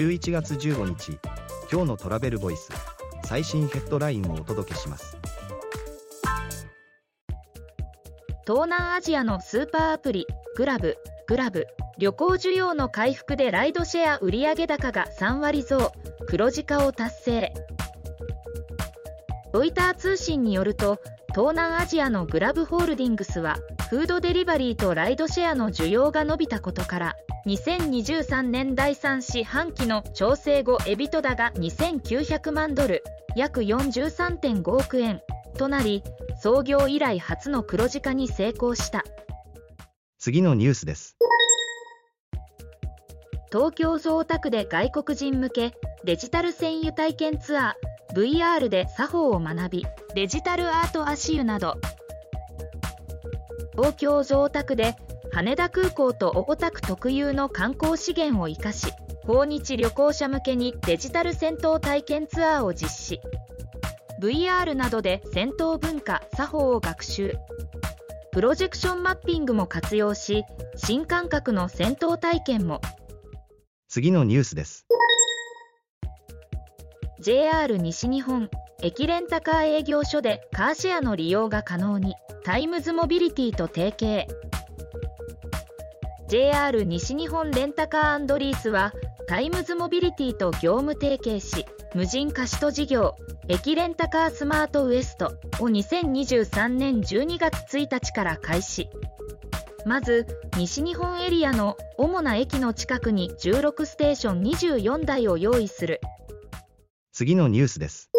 11月15日今日のトラベルボイス最新ヘッドラインをお届けします。東南アジアのスーパーアプリグラブグラブ旅行需要の回復でライドシェア売上高が3割増黒字化を達成。ロイター通信によると東南アジアのグラブホールディングスはフードデリバリーとライドシェアの需要が伸びたことから2023年第3四半期の調整後エビトダが2900万ドル約43.5億円。となり創業以来初の黒字化に成功した。次のニュースです。東京ゾータクで外国人向けデジタル船油体験ツアー VR で作法を学びデジタルアート足湯など東京ゾータクで羽田空港と大田区特有の観光資源を生かし訪日旅行者向けにデジタル戦闘体験ツアーを実施。VR などで戦闘文化作法を学習。プロジェクションマッピングも活用し新感覚の戦闘体験も。次のニュースです。JR 西日本駅レンタカー営業所でカーシェアの利用が可能にタイムズモビリティと提携。JR 西日本レンタカーリースはタイムズモビリティと業務提携し無人貸し渡し事業駅レンタカースマートウエストを2023年12月1日から開始。まず西日本エリアの主な駅の近くに16ステーション24台を用意する。次のニュースです。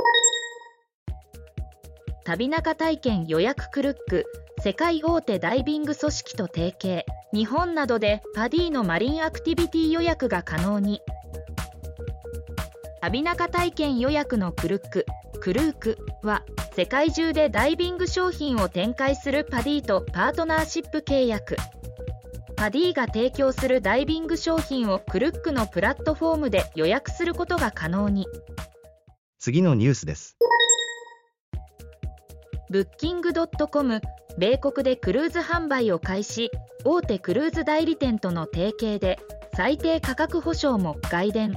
旅中体験予約クルック世界大手ダイビング組織と提携日本などでパディのマリンアクティビティ予約が可能に。旅中体験予約のクルッククルークは世界中でダイビング商品を展開するパディとパートナーシップ契約。パディが提供するダイビング商品をクルックのプラットフォームで予約することが可能に。次のニュースです。ブッキングドットコム米国でクルーズ販売を開始大手クルーズ代理店との提携で最低価格保証も外伝。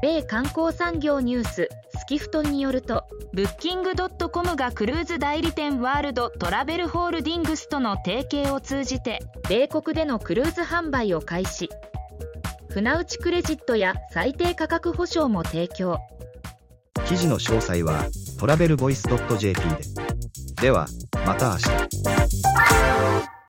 米観光産業ニューススキフトによるとブッキングドットコムがクルーズ代理店ワールドトラベルホールディングスとの提携を通じて米国でのクルーズ販売を開始。船内クレジットや最低価格保証も提供。記事の詳細はトラベルボイス .jp でではまた明日。